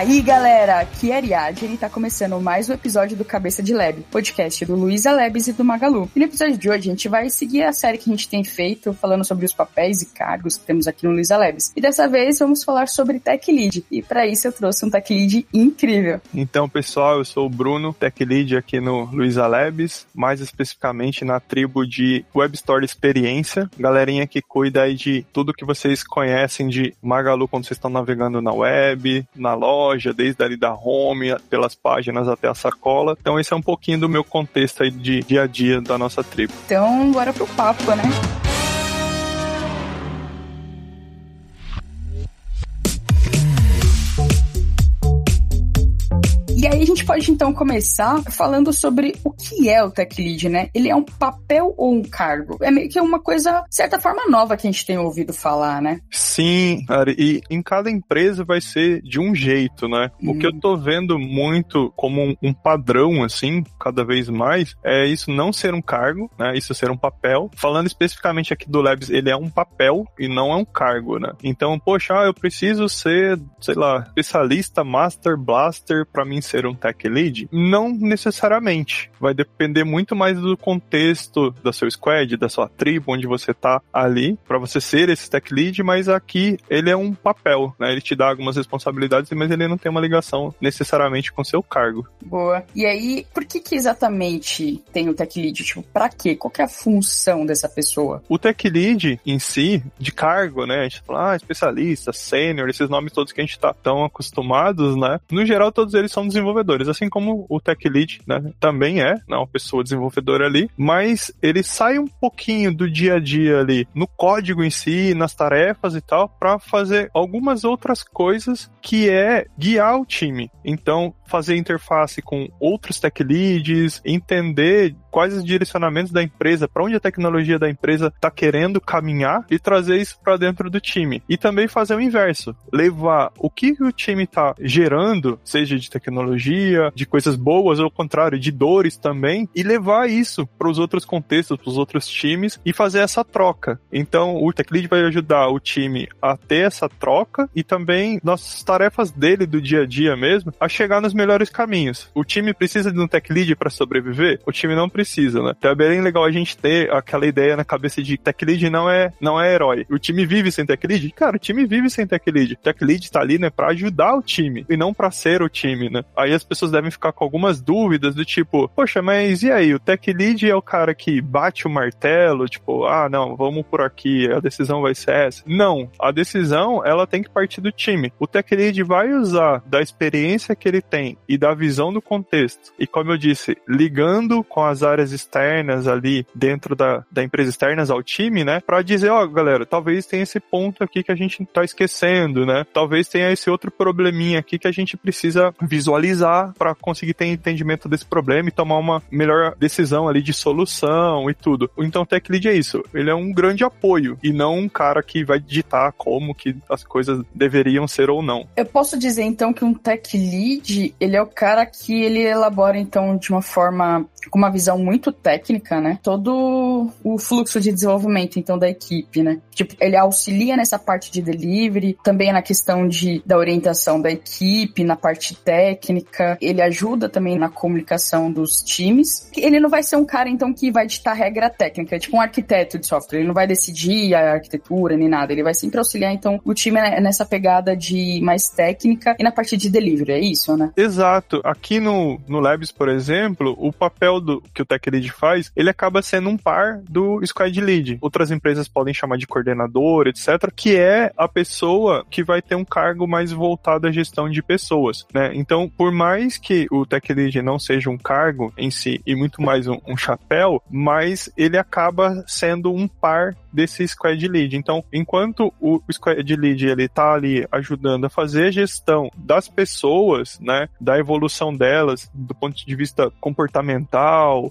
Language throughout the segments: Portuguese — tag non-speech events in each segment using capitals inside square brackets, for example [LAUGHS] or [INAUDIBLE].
aí, galera? Aqui é Ariadne e tá começando mais um episódio do Cabeça de Lab, podcast do Luísa Labs e do Magalu. E no episódio de hoje a gente vai seguir a série que a gente tem feito, falando sobre os papéis e cargos que temos aqui no Luísa Labs. E dessa vez vamos falar sobre Tech Lead. E para isso eu trouxe um Tech Lead incrível. Então, pessoal, eu sou o Bruno, Tech Lead aqui no Luísa Labs, mais especificamente na tribo de Web Store Experiência, galerinha que cuida aí de tudo que vocês conhecem de Magalu quando vocês estão navegando na web, na loja, desde ali da home, pelas páginas até a sacola. Então esse é um pouquinho do meu contexto aí de dia a dia da nossa tribo. Então, bora pro papo, né? Pode então começar falando sobre o que é o tech lead, né? Ele é um papel ou um cargo? É meio que uma coisa, de certa forma, nova que a gente tem ouvido falar, né? Sim, cara, e em cada empresa vai ser de um jeito, né? Hum. O que eu tô vendo muito como um, um, padrão, assim, cada vez mais, é isso não ser um cargo, né? Isso ser um papel. Falando especificamente aqui do Labs, ele é um papel e não é um cargo, né? Então, poxa, eu preciso ser, sei lá, especialista, master, blaster, para mim ser um tech lead? Não necessariamente. Vai depender muito mais do contexto da seu squad, da sua tribo, onde você tá ali, para você ser esse tech lead, mas aqui ele é um papel, né? Ele te dá algumas responsabilidades, mas ele não tem uma ligação necessariamente com seu cargo. Boa. E aí, por que que exatamente tem o tech lead? Tipo, pra quê? Qual que é a função dessa pessoa? O tech lead em si, de cargo, né? A gente fala, ah, especialista, sênior, esses nomes todos que a gente tá tão acostumados, né? No geral, todos eles são desenvolvedores, assim como o Tech Lead né, também é, né, uma pessoa desenvolvedora ali, mas ele sai um pouquinho do dia a dia ali, no código em si, nas tarefas e tal, para fazer algumas outras coisas que é guiar o time. Então, fazer interface com outros tech leads, entender quais os direcionamentos da empresa, para onde a tecnologia da empresa está querendo caminhar e trazer isso para dentro do time. E também fazer o inverso, levar o que o time está gerando, seja de tecnologia, de coisas boas ou ao contrário, de dores também, e levar isso para os outros contextos, para os outros times e fazer essa troca. Então, o tech lead vai ajudar o time a ter essa troca e também nas tarefas dele do dia a dia mesmo, a chegar nos melhores caminhos. O time precisa de um tech lead para sobreviver? O time não precisa né? Então é bem legal a gente ter aquela ideia na cabeça de tech lead não é, não é herói. O time vive sem tech lead? Cara, o time vive sem tech lead. Tech lead tá ali, né, pra ajudar o time e não pra ser o time, né? Aí as pessoas devem ficar com algumas dúvidas do tipo, poxa, mas e aí? O tech lead é o cara que bate o martelo, tipo, ah, não, vamos por aqui, a decisão vai ser essa. Não, a decisão, ela tem que partir do time. O tech lead vai usar da experiência que ele tem e da visão do contexto. E como eu disse, ligando com as áreas externas ali dentro da, da empresa externas ao time, né? Para dizer, ó, oh, galera, talvez tenha esse ponto aqui que a gente tá esquecendo, né? Talvez tenha esse outro probleminha aqui que a gente precisa visualizar para conseguir ter entendimento desse problema e tomar uma melhor decisão ali de solução e tudo. Então, o Tech Lead é isso. Ele é um grande apoio e não um cara que vai ditar como que as coisas deveriam ser ou não. Eu posso dizer então que um Tech Lead, ele é o cara que ele elabora então de uma forma com uma visão muito técnica, né? Todo o fluxo de desenvolvimento, então, da equipe, né? Tipo, ele auxilia nessa parte de delivery, também na questão de, da orientação da equipe, na parte técnica, ele ajuda também na comunicação dos times. Ele não vai ser um cara, então, que vai ditar regra técnica, tipo um arquiteto de software, ele não vai decidir a arquitetura nem nada, ele vai sempre auxiliar, então, o time nessa pegada de mais técnica e na parte de delivery, é isso, né? Exato. Aqui no, no Labs, por exemplo, o papel papel do, que o Tech Lead faz, ele acaba sendo um par do Squad Lead. Outras empresas podem chamar de coordenador, etc., que é a pessoa que vai ter um cargo mais voltado à gestão de pessoas, né? Então, por mais que o Tech Lead não seja um cargo em si e muito mais um, um chapéu, mas ele acaba sendo um par desse Squad Lead. Então, enquanto o Squad Lead ele tá ali ajudando a fazer a gestão das pessoas, né, da evolução delas do ponto de vista comportamental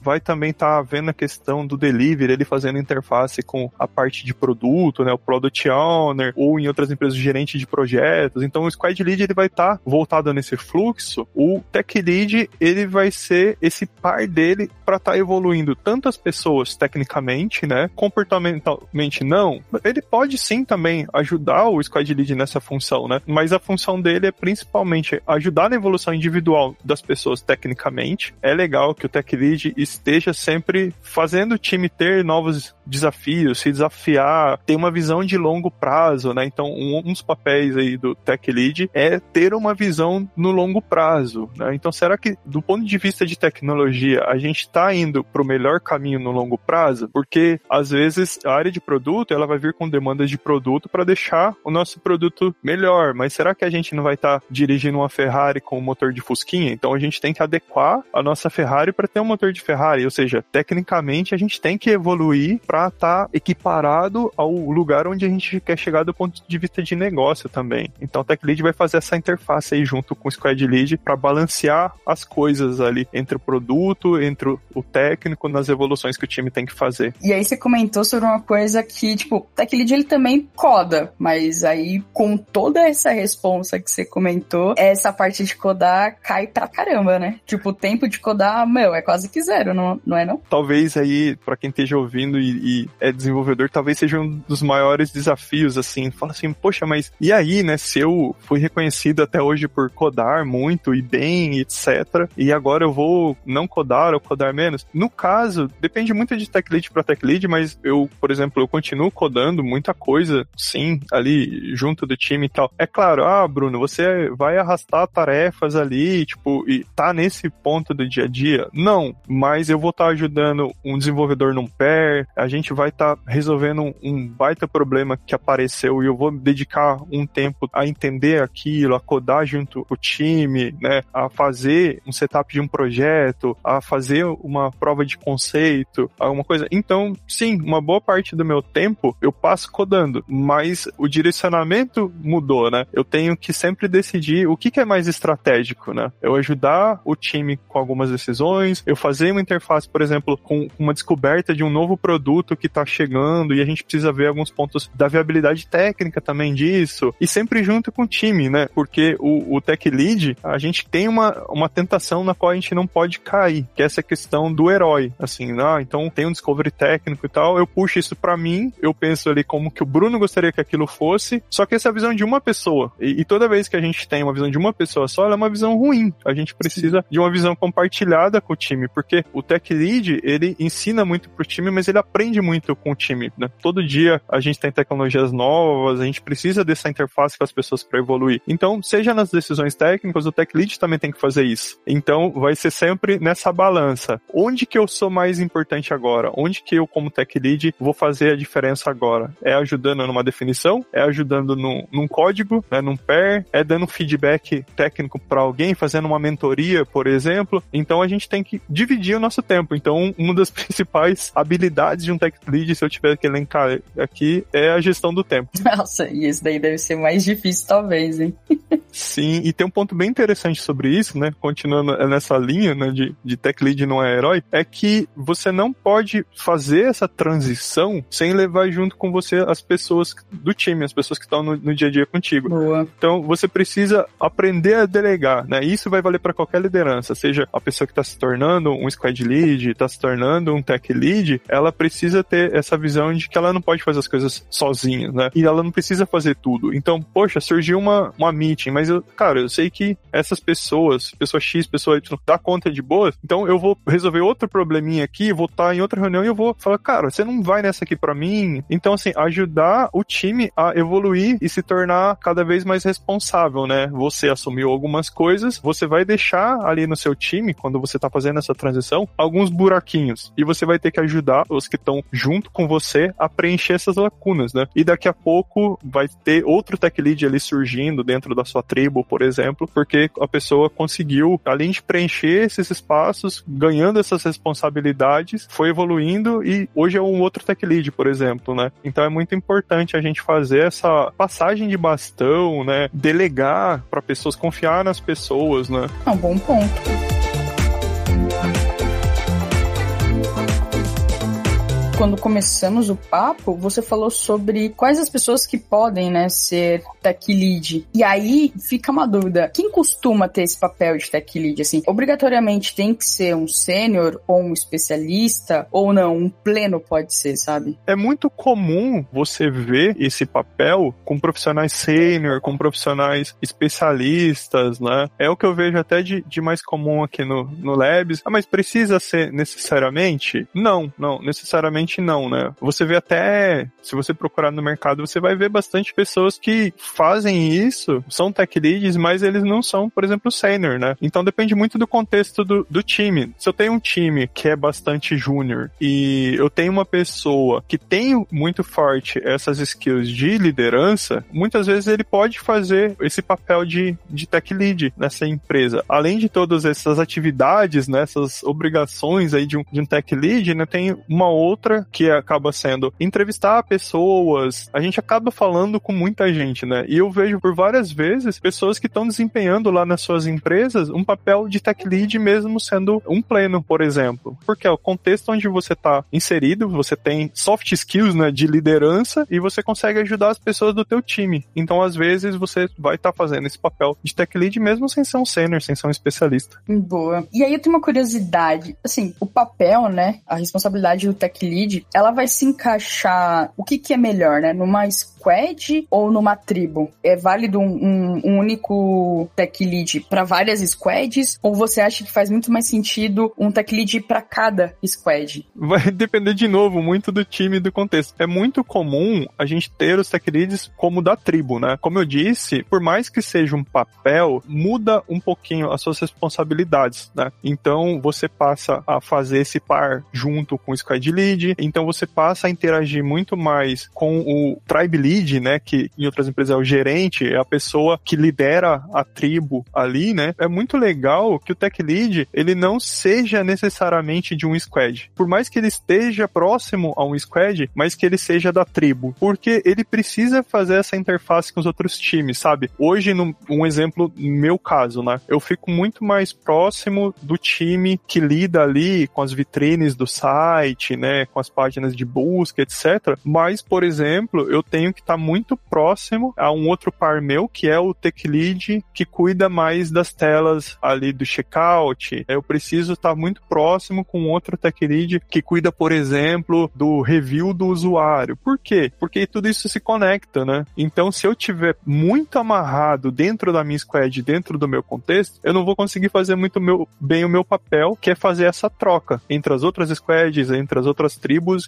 vai também estar tá vendo a questão do delivery, ele fazendo interface com a parte de produto, né, o product owner, ou em outras empresas, gerente de projetos. Então o squad lead ele vai estar tá voltado nesse fluxo. O tech lead ele vai ser esse par dele para estar tá evoluindo tanto as pessoas tecnicamente, né, comportamentalmente não. Ele pode sim também ajudar o squad lead nessa função, né? Mas a função dele é principalmente ajudar na evolução individual das pessoas tecnicamente. É legal que o tech esteja sempre fazendo o time ter novos desafios, se desafiar, ter uma visão de longo prazo, né? Então, um, um dos papéis aí do tech lead é ter uma visão no longo prazo, né? Então, será que do ponto de vista de tecnologia, a gente está indo para o melhor caminho no longo prazo? Porque às vezes a área de produto, ela vai vir com demandas de produto para deixar o nosso produto melhor, mas será que a gente não vai estar tá dirigindo uma Ferrari com um motor de fusquinha? Então, a gente tem que adequar a nossa Ferrari para ter um motor de Ferrari, ou seja, tecnicamente a gente tem que evoluir para estar tá equiparado ao lugar onde a gente quer chegar do ponto de vista de negócio também. Então, o Tech Lead vai fazer essa interface aí junto com o Squad Lead para balancear as coisas ali entre o produto, entre o técnico, nas evoluções que o time tem que fazer. E aí você comentou sobre uma coisa que, tipo, o Tech Lead ele também coda, mas aí com toda essa responsa que você comentou, essa parte de codar cai pra caramba, né? Tipo, o tempo de codar, meu, é quase que zero, não, não é não? Talvez aí, para quem esteja ouvindo e, e, é desenvolvedor, talvez seja um dos maiores desafios, assim. Fala assim, poxa, mas e aí, né? Se eu fui reconhecido até hoje por codar muito e bem, etc. E agora eu vou não codar ou codar menos. No caso, depende muito de tech lead para tech lead, mas eu, por exemplo, eu continuo codando muita coisa, sim, ali junto do time e tal. É claro, ah, Bruno, você vai arrastar tarefas ali, tipo, e tá nesse ponto do dia a dia? Não, mas eu vou estar tá ajudando um desenvolvedor num pair, a gente vai estar tá resolvendo um, baita problema que apareceu e eu vou dedicar um tempo a entender aquilo, a codar junto com o time, né, a fazer um setup de um projeto, a fazer uma prova de conceito, alguma coisa. Então, sim, uma boa parte do meu tempo eu passo codando, mas o direcionamento mudou, né? Eu tenho que sempre decidir o que, que é mais estratégico, né? Eu ajudar o time com algumas decisões, eu fazer uma interface, por exemplo, com uma descoberta de um novo produto que está chegando e a gente precisa ver alguns pontos da viabilidade técnica também disso, e sempre junto com o time, né? Porque o, o tech lead, a gente tem uma, uma tentação na qual a gente não pode cair, que é essa questão do herói, assim, ah, então tem um discovery técnico e tal, eu puxo isso para mim, eu penso ali como que o Bruno gostaria que aquilo fosse, só que essa é a visão de uma pessoa, e, e toda vez que a gente tem uma visão de uma pessoa só, ela é uma visão ruim, a gente precisa de uma visão compartilhada com o time, porque o tech lead, ele ensina muito pro time, mas ele aprende muito com o time, né? Todo dia a gente tem tecnologias novas, a gente precisa dessa interface com as pessoas para evoluir. Então, seja nas decisões técnicas, o tech lead também tem que fazer isso. Então, vai ser sempre nessa balança. Onde que eu sou mais importante agora? Onde que eu, como tech lead, vou fazer a diferença agora? É ajudando numa definição? É ajudando no, num código, né, num pair? É dando feedback técnico para alguém, fazendo uma mentoria, por exemplo? Então, a gente tem que dividir o nosso tempo. Então, uma das [LAUGHS] principais habilidades de um tech lead, se eu tiver que elencar aqui, é a gestão do tempo. Nossa, e isso daí deve ser mais difícil, talvez, hein? [LAUGHS] Sim, e tem um ponto bem interessante sobre isso, né? Continuando nessa linha né, de, de tech lead não é herói, é que você não pode fazer essa transição sem levar junto com você as pessoas do time, as pessoas que estão no, no dia a dia contigo. Boa. Então você precisa aprender a delegar, né? Isso vai valer para qualquer liderança, seja a pessoa que está se tornando um squad lead, está se tornando um tech lead, ela precisa ter essa visão de que ela não pode fazer as coisas sozinha, né? E ela não precisa fazer tudo. Então, poxa, surgiu uma, uma meeting, mas eu, cara, eu sei que essas pessoas, pessoa X, pessoa Y, dá conta de boas, então eu vou resolver outro probleminha aqui, vou estar em outra reunião e eu vou falar, cara, você não vai nessa aqui para mim. Então, assim, ajudar o time a evoluir e se tornar cada vez mais responsável, né? Você assumiu algumas coisas, você vai deixar ali no seu time, quando você tá fazendo essa transição, alguns buraquinhos. E você vai ter que ajudar os que estão junto com você a preencher essas lacunas, né? E daqui a pouco vai ter outro tech lead ali surgindo dentro da sua tribo, por exemplo, porque a pessoa conseguiu, além de preencher esses espaços, ganhando essas responsabilidades, foi evoluindo e hoje é um outro tech lead, por exemplo, né? Então é muito importante a gente fazer essa passagem de bastão, né? Delegar para pessoas, confiar nas pessoas, né? É um bom ponto. Quando começamos o papo, você falou sobre quais as pessoas que podem, né, ser tech lead. E aí fica uma dúvida: quem costuma ter esse papel de tech lead? Assim, obrigatoriamente tem que ser um sênior ou um especialista ou não? Um pleno pode ser, sabe? É muito comum você ver esse papel com profissionais sênior, com profissionais especialistas, né? É o que eu vejo até de, de mais comum aqui no, no Labs. Ah, mas precisa ser necessariamente? Não, não, necessariamente não, né? Você vê até, se você procurar no mercado, você vai ver bastante pessoas que fazem isso, são tech leads, mas eles não são, por exemplo, sênior, né? Então depende muito do contexto do, do time. Se eu tenho um time que é bastante júnior e eu tenho uma pessoa que tem muito forte essas skills de liderança, muitas vezes ele pode fazer esse papel de, de tech lead nessa empresa. Além de todas essas atividades, né, essas obrigações aí de um, de um tech lead, né, tem uma outra que acaba sendo entrevistar pessoas. A gente acaba falando com muita gente, né? E eu vejo por várias vezes pessoas que estão desempenhando lá nas suas empresas um papel de tech lead mesmo sendo um pleno, por exemplo. Porque é o contexto onde você está inserido, você tem soft skills, né, de liderança e você consegue ajudar as pessoas do teu time. Então, às vezes, você vai estar tá fazendo esse papel de tech lead mesmo sem ser um sênior, sem ser um especialista. Boa. E aí eu tenho uma curiosidade. Assim, o papel, né, a responsabilidade do tech lead, ela vai se encaixar, o que que é melhor, né, numa squad ou numa tribo? É válido um, um, um único tech lead para várias squads? Ou você acha que faz muito mais sentido um tech lead para cada squad? Vai depender de novo muito do time e do contexto. É muito comum a gente ter os tech leads como da tribo, né? Como eu disse, por mais que seja um papel, muda um pouquinho as suas responsabilidades, né? Então você passa a fazer esse par junto com o squad lead, então você passa a interagir muito mais com o tribe lead né, que em outras empresas é o gerente, é a pessoa que lidera a tribo ali, né? É muito legal que o tech lead, ele não seja necessariamente de um squad. Por mais que ele esteja próximo a um squad, mas que ele seja da tribo, porque ele precisa fazer essa interface com os outros times, sabe? Hoje, num, um exemplo, meu caso, né? Eu fico muito mais próximo do time que lida ali com as vitrines do site, né, com as páginas de busca, etc. Mas, por exemplo, eu tenho que estar tá muito próximo a um outro par meu, que é o Tech Lead, que cuida mais das telas ali do checkout. Eu preciso estar tá muito próximo com outro Tech Lead que cuida, por exemplo, do review do usuário. Por quê? Porque tudo isso se conecta, né? Então, se eu tiver muito amarrado dentro da minha squad, dentro do meu contexto, eu não vou conseguir fazer muito meu, bem o meu papel, que é fazer essa troca entre as outras squads, entre as outras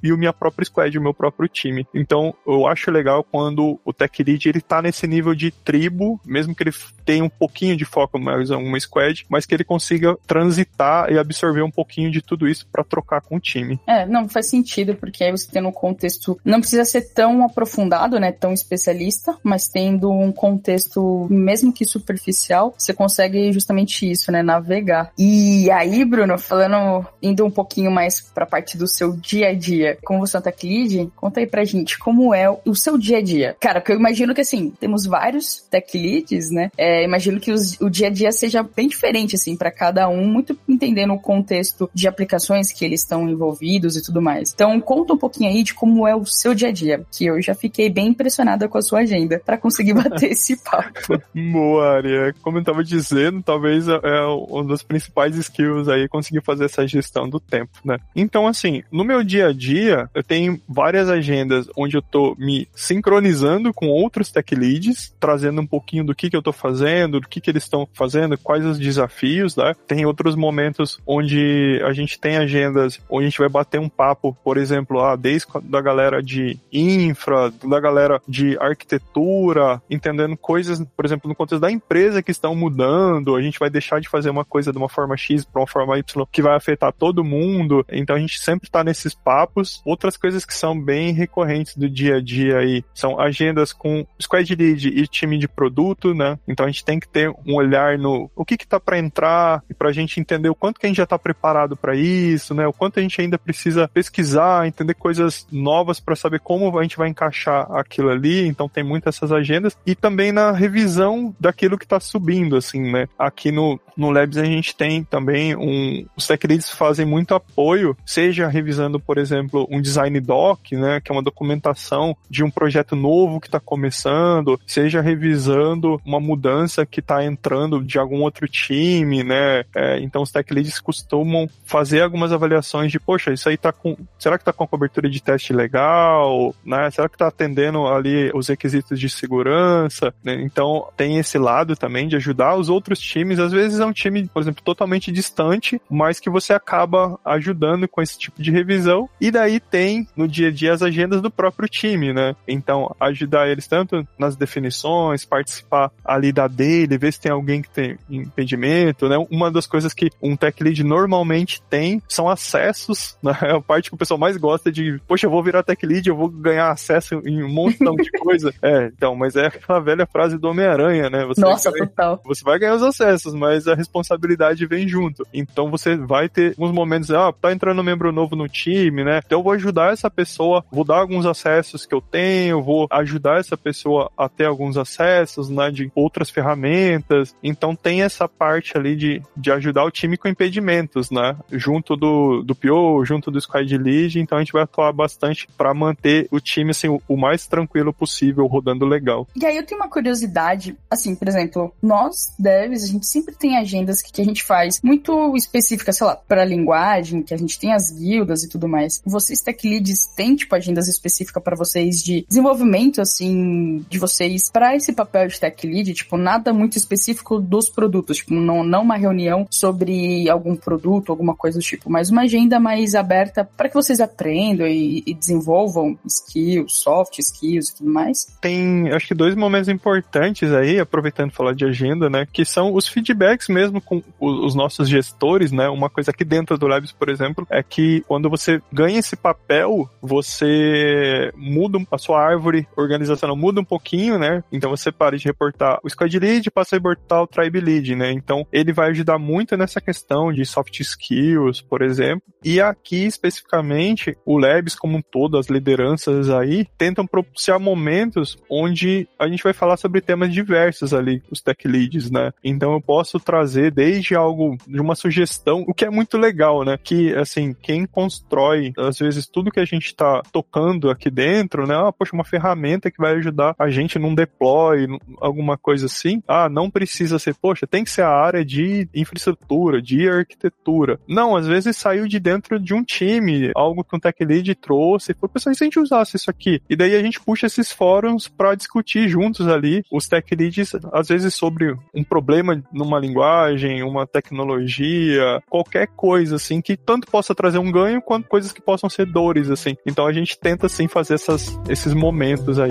e o minha própria squad, o meu próprio time. Então, eu acho legal quando o tech lead ele tá nesse nível de tribo, mesmo que ele tenha um pouquinho de foco mais em uma squad, mas que ele consiga transitar e absorver um pouquinho de tudo isso para trocar com o time. É, não faz sentido, porque aí você tem um contexto, não precisa ser tão aprofundado, né, tão especialista, mas tendo um contexto mesmo que superficial, você consegue justamente isso, né, navegar. E aí, Bruno, falando, indo um pouquinho mais para a parte do seu dia a dia, como você é tech lead, conta aí pra gente como é o seu dia a dia? Cara, porque eu imagino que assim, temos vários tech leads, né? É, imagino que os, o dia a dia seja bem diferente, assim, para cada um, muito entendendo o contexto de aplicações que eles estão envolvidos e tudo mais. Então, conta um pouquinho aí de como é o seu dia a dia, que eu já fiquei bem impressionada com a sua agenda para conseguir [LAUGHS] bater esse papo. Boa, Aria. Como eu tava dizendo, talvez é, é um dos principais skills aí conseguir fazer essa gestão do tempo, né? Então, assim, no meu dia a dia, eu tenho várias agendas onde eu tô me sincronizando com outros tech leads, trazendo um pouquinho do que, que eu estou fazendo, do que, que eles estão fazendo, quais os desafios, né? Tem outros momentos onde a gente tem agendas onde a gente vai bater um papo, por exemplo, ah, desde da galera de infra, da galera de arquitetura, entendendo coisas, por exemplo, no contexto da empresa que estão mudando, a gente vai deixar de fazer uma coisa de uma forma X para uma forma Y que vai afetar todo mundo. Então a gente sempre está nesses papos. Outras coisas que são bem recorrentes do dia a dia aí são agendas com squad lead e time de produto, né? Então a gente tem que ter um olhar no o que que tá para entrar e para a gente entender o quanto que a gente já está preparado para isso, né? O quanto a gente ainda precisa pesquisar, entender coisas novas para saber como a gente vai encaixar aquilo ali. Então tem muitas essas agendas e também na revisão daquilo que está subindo, assim, né? Aqui no no Labs a gente tem também um. Os tech leads fazem muito apoio, seja revisando, por exemplo, um design doc, né, que é uma documentação de um projeto novo que está começando, seja revisando uma mudança que está entrando de algum outro time, né? É, então os tech leads costumam fazer algumas avaliações de, poxa, isso aí tá com. Será que tá com a cobertura de teste legal? Né? Será que tá atendendo ali os requisitos de segurança? Né? Então tem esse lado também de ajudar os outros times. Às vezes é um time, por exemplo, totalmente distante, mas que você acaba ajudando com esse tipo de revisão. E daí tem no dia a dia as agendas do próprio time, né? Então, ajudar eles tanto nas definições, participar ali da dele, ver se tem alguém que tem impedimento, né? Uma das coisas que um tech lead normalmente tem são acessos, [LAUGHS] né? É a parte que o pessoal mais gosta de, poxa, eu vou virar tech lead, eu vou ganhar acesso em um montão de coisa. [LAUGHS] É, então, mas é aquela velha frase do Homem-Aranha, né? Você Nossa, total. Você vai ganhar os acessos, mas a responsabilidade vem junto. Então você vai ter uns momentos, ah, tá entrando um membro novo no time, né? Então eu vou ajudar essa pessoa, vou dar alguns acessos que eu tenho, vou ajudar essa pessoa a ter alguns acessos, né, de outras ferramentas. Então tem essa parte ali de, de ajudar o time com impedimentos, né? Junto do, do PO, junto do Squad Lead, então a gente vai atuar bastante para manter o time assim, o, o mais tranquilo possível, rodando legal. E aí eu tenho uma curiosidade, assim, por exemplo, nós devs, a gente sempre tem agendas que, que a gente faz muito específicas, sei lá, para linguagem, que a gente tem as guildas e tudo mais. Vocês tech leads têm tipo agendas específicas para vocês de desenvolvimento assim de vocês para esse papel de tech lead, tipo, nada muito específico dos produtos, tipo, não, não uma reunião sobre algum produto, alguma coisa do tipo, mas uma agenda mais aberta para que vocês aprendam e, e, desenvolvam skills, soft skills e tudo mais. Tem, acho que dois momentos importantes aí, aproveitando falar de agenda, né, que são os feedbacks mesmo com os nossos gestores, né, uma coisa aqui dentro do Labs, por exemplo, é que quando você ganha esse papel, você muda a sua árvore organizacional, muda um pouquinho, né, então você para de reportar o Squad Lead passa a reportar o Tribe Lead, né, então ele vai ajudar muito nessa questão de soft skills, por exemplo, e aqui especificamente o Labs como um todo, as lideranças aí, tentam propiciar momentos onde a gente vai falar sobre temas diversos ali, os tech leads, né, então eu posso trazer desde algo de uma sugestão, o que é muito legal, né? Que, assim, quem constrói, às vezes, tudo que a gente tá tocando aqui dentro, né? Ah, poxa, uma ferramenta que vai ajudar a gente num deploy, alguma coisa assim. Ah, não precisa ser, poxa, tem que ser a área de infraestrutura, de arquitetura. Não, às vezes saiu de dentro de um time, algo que um tech lead trouxe. Pô, pessoal, e se a gente usasse isso aqui? E daí a gente puxa esses fóruns para discutir juntos ali, os tech leads, às vezes sobre um problema numa linguagem, uma tecnologia, qualquer coisa assim que tanto possa trazer um ganho quanto coisas que possam ser dores assim. Então a gente tenta assim fazer essas, esses momentos aí.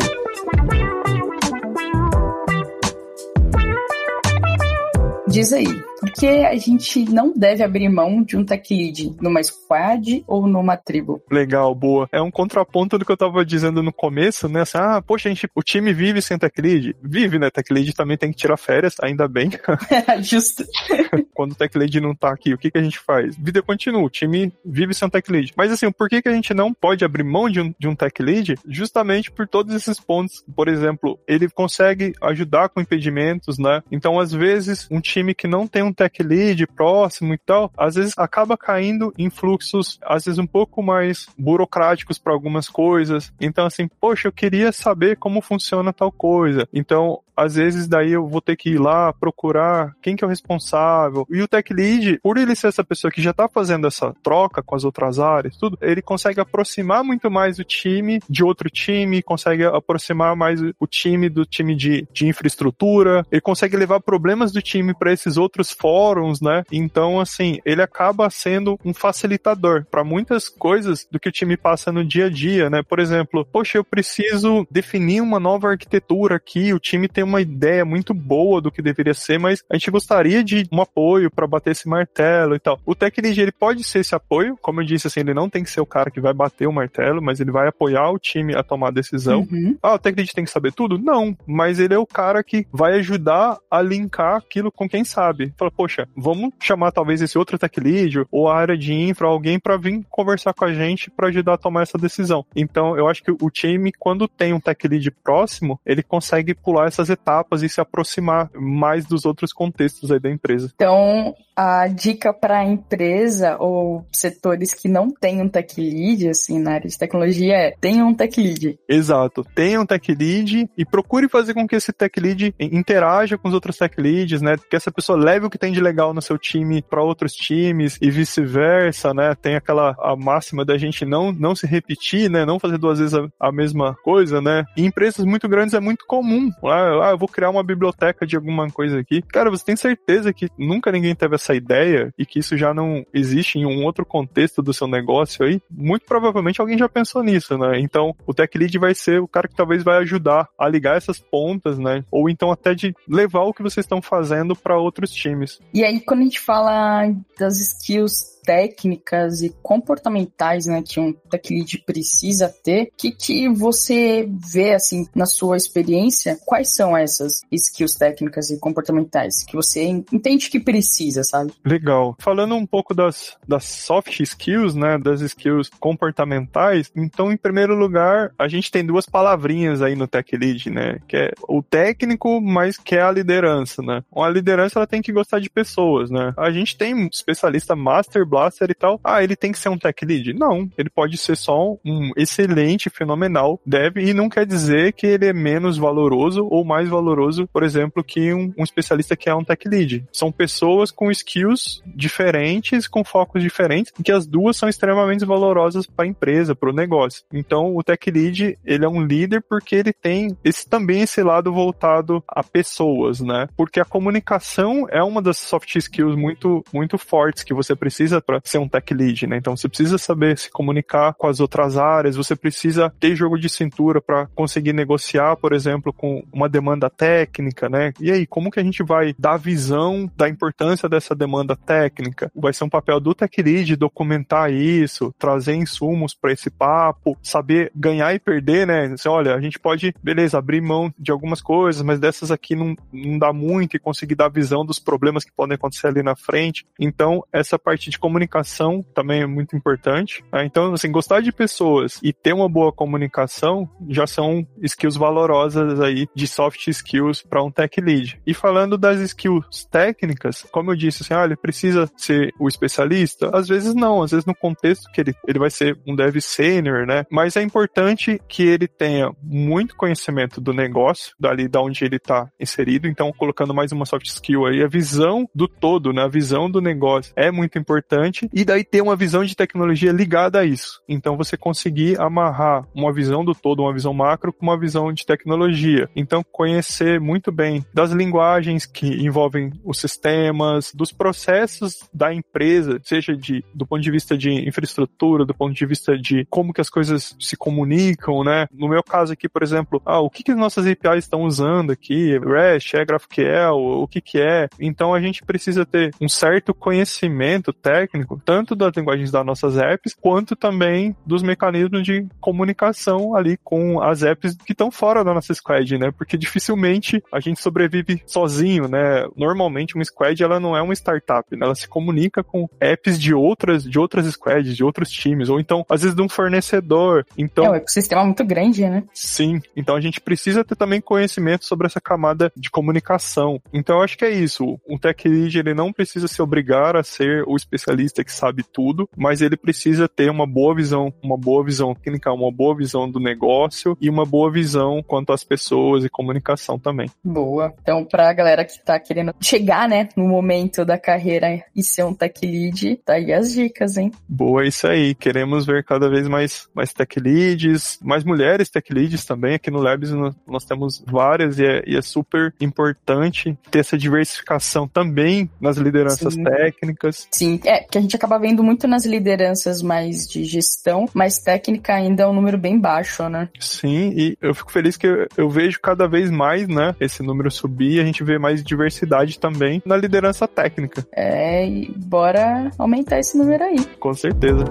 Diz aí, por que a gente não deve abrir mão de um tech lead numa squad ou numa tribo? Legal, boa. É um contraponto do que eu tava dizendo no começo, né? Assim, ah, poxa, a gente, o time vive sem tech lead. Vive, né? Tech lead também tem que tirar férias, ainda bem. [LAUGHS] Justo. [LAUGHS] Quando o tech lead não tá aqui, o que, que a gente faz? Vida continua, o time vive sem tech lead. Mas assim, por que, que a gente não pode abrir mão de um, de um tech lead? Justamente por todos esses pontos. Por exemplo, ele consegue ajudar com impedimentos, né? Então, às vezes, um time time que não tem um tech lead próximo e tal, às vezes acaba caindo em fluxos, às vezes um pouco mais burocráticos para algumas coisas. Então, assim, poxa, eu queria saber como funciona tal coisa. Então, às vezes daí eu vou ter que ir lá procurar quem que é o responsável. E o tech lead, por ele ser essa pessoa que já tá fazendo essa troca com as outras áreas, tudo, ele consegue aproximar muito mais o time de outro time, consegue aproximar mais o time do time de, de infraestrutura, ele consegue levar problemas do time para esses outros fóruns, né? Então, assim, ele acaba sendo um facilitador para muitas coisas do que o time passa no dia a dia, né? Por exemplo, poxa, eu preciso definir uma nova arquitetura aqui, o time tem uma ideia muito boa do que deveria ser, mas a gente gostaria de um apoio para bater esse martelo e tal. O tech lead, ele pode ser esse apoio, como eu disse, assim, ele não tem que ser o cara que vai bater o martelo, mas ele vai apoiar o time a tomar a decisão. Uhum. Ah, o tech lead tem que saber tudo? Não, mas ele é o cara que vai ajudar a linkar aquilo com quem sabe. Fala, poxa, vamos chamar talvez esse outro tech lead ou a área de infra, alguém para vir conversar com a gente para ajudar a tomar essa decisão. Então, eu acho que o time, quando tem um tech lead próximo, ele consegue pular essas etapas etapas e se aproximar mais dos outros contextos aí da empresa. Então, a dica para a empresa ou setores que não têm um tech lead, assim, na área de tecnologia é tenham um tech lead. Exato. Tenham um tech lead e procure fazer com que esse tech lead interaja com os outros tech leads, né? Que essa pessoa leve o que tem de legal no seu time para outros times e vice-versa, né? Tem aquela a máxima da gente não, não se repetir, né? Não fazer duas vezes a, a mesma coisa, né? Em empresas muito grandes é muito comum. Ah, ah, eu vou criar uma biblioteca de alguma coisa aqui. Cara, você tem certeza que nunca ninguém teve essa ideia e que isso já não existe em um outro contexto do seu negócio aí? Muito provavelmente alguém já pensou nisso, né? Então, o tech lead vai ser o cara que talvez vai ajudar a ligar essas pontas, né? Ou então até de levar o que vocês estão fazendo para outros times. E aí, quando a gente fala das skills técnicas e comportamentais, né, que um tech lead precisa ter, que, que você vê, assim, na sua experiência, quais são essas skills técnicas e comportamentais que você entende que precisa, sabe? Legal. Falando um pouco das, das soft skills, né, das skills comportamentais, então, em primeiro lugar, a gente tem duas palavrinhas aí no tech lead, né, que é o técnico, mas que é a liderança, né. Uma liderança, ela tem que gostar de pessoas, né. A gente tem um especialista master Blaster e tal, ah, ele tem que ser um tech lead? Não, ele pode ser só um excelente, fenomenal dev e não quer dizer que ele é menos valoroso ou mais valoroso, por exemplo, que um, um especialista que é um tech lead. São pessoas com skills diferentes, com focos diferentes, que as duas são extremamente valorosas para a empresa, para o negócio. Então, o tech lead, ele é um líder porque ele tem esse também esse lado voltado a pessoas, né? Porque a comunicação é uma das soft skills muito muito fortes que você precisa para ser um tech lead, né? Então você precisa saber se comunicar com as outras áreas, você precisa ter jogo de cintura para conseguir negociar, por exemplo, com uma demanda técnica, né? E aí, como que a gente vai dar visão da importância dessa demanda técnica? Vai ser um papel do tech lead documentar isso, trazer insumos para esse papo, saber ganhar e perder, né? Assim, olha, a gente pode, beleza, abrir mão de algumas coisas, mas dessas aqui não, não dá muito e conseguir dar visão dos problemas que podem acontecer ali na frente. Então, essa parte de comunicação também é muito importante. Né? Então, assim, gostar de pessoas e ter uma boa comunicação já são skills valorosas aí de soft skills para um tech lead. E falando das skills técnicas, como eu disse, assim, ah, ele precisa ser o especialista? Às vezes não, às vezes no contexto que ele, ele vai ser um dev senior, né? Mas é importante que ele tenha muito conhecimento do negócio, dali da onde ele está inserido. Então, colocando mais uma soft skill aí, a visão do todo, né? A visão do negócio é muito importante importante e daí ter uma visão de tecnologia ligada a isso. Então você conseguir amarrar uma visão do todo, uma visão macro com uma visão de tecnologia. Então conhecer muito bem das linguagens que envolvem os sistemas, dos processos da empresa, seja de do ponto de vista de infraestrutura, do ponto de vista de como que as coisas se comunicam, né? No meu caso aqui, por exemplo, ah, o que que as nossas APIs estão usando aqui? REST, é GraphQL, o que que é? Então a gente precisa ter um certo conhecimento técnico técnico, tanto das linguagens das nossas apps, quanto também dos mecanismos de comunicação ali com as apps que estão fora da nossa squad, né? Porque dificilmente a gente sobrevive sozinho, né? Normalmente uma squad ela não é uma startup, né? ela se comunica com apps de outras de outras squads, de outros times, ou então às vezes de um fornecedor. Então é um ecossistema muito grande, né? Sim. Então a gente precisa ter também conhecimento sobre essa camada de comunicação. Então eu acho que é isso. Um tech lead ele não precisa se obrigar a ser o especialista especialista que sabe tudo, mas ele precisa ter uma boa visão, uma boa visão técnica, uma boa visão do negócio e uma boa visão quanto às pessoas e comunicação também. Boa. Então, pra galera que tá querendo chegar, né, no momento da carreira e ser um tech lead, tá aí as dicas, hein? Boa, é isso aí. Queremos ver cada vez mais, mais tech leads, mais mulheres tech leads também. Aqui no Labs nós, nós temos várias e é, e é, super importante ter essa diversificação também nas lideranças Sim. técnicas. Sim, é, que a gente acaba vendo muito nas lideranças mais de gestão, mas técnica ainda é um número bem baixo, né? Sim, e eu fico feliz que eu, eu vejo cada vez mais, né, esse número subir e a gente vê mais diversidade também na liderança técnica. É, e bora aumentar esse número aí. Com certeza.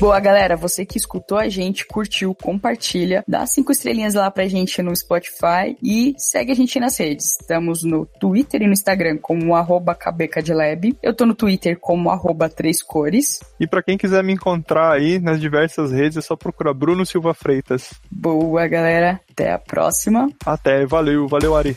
Boa, galera, você que escutou a gente, curtiu, compartilha, dá cinco estrelinhas lá pra gente no Spotify e segue a gente nas redes. Estamos no Twitter e no Instagram como arroba cabecadlab. Eu tô no Twitter como arroba três cores. E para quem quiser me encontrar aí nas diversas redes, é só procurar Bruno Silva Freitas. Boa, galera. Até a próxima. Até, valeu, valeu, Ari.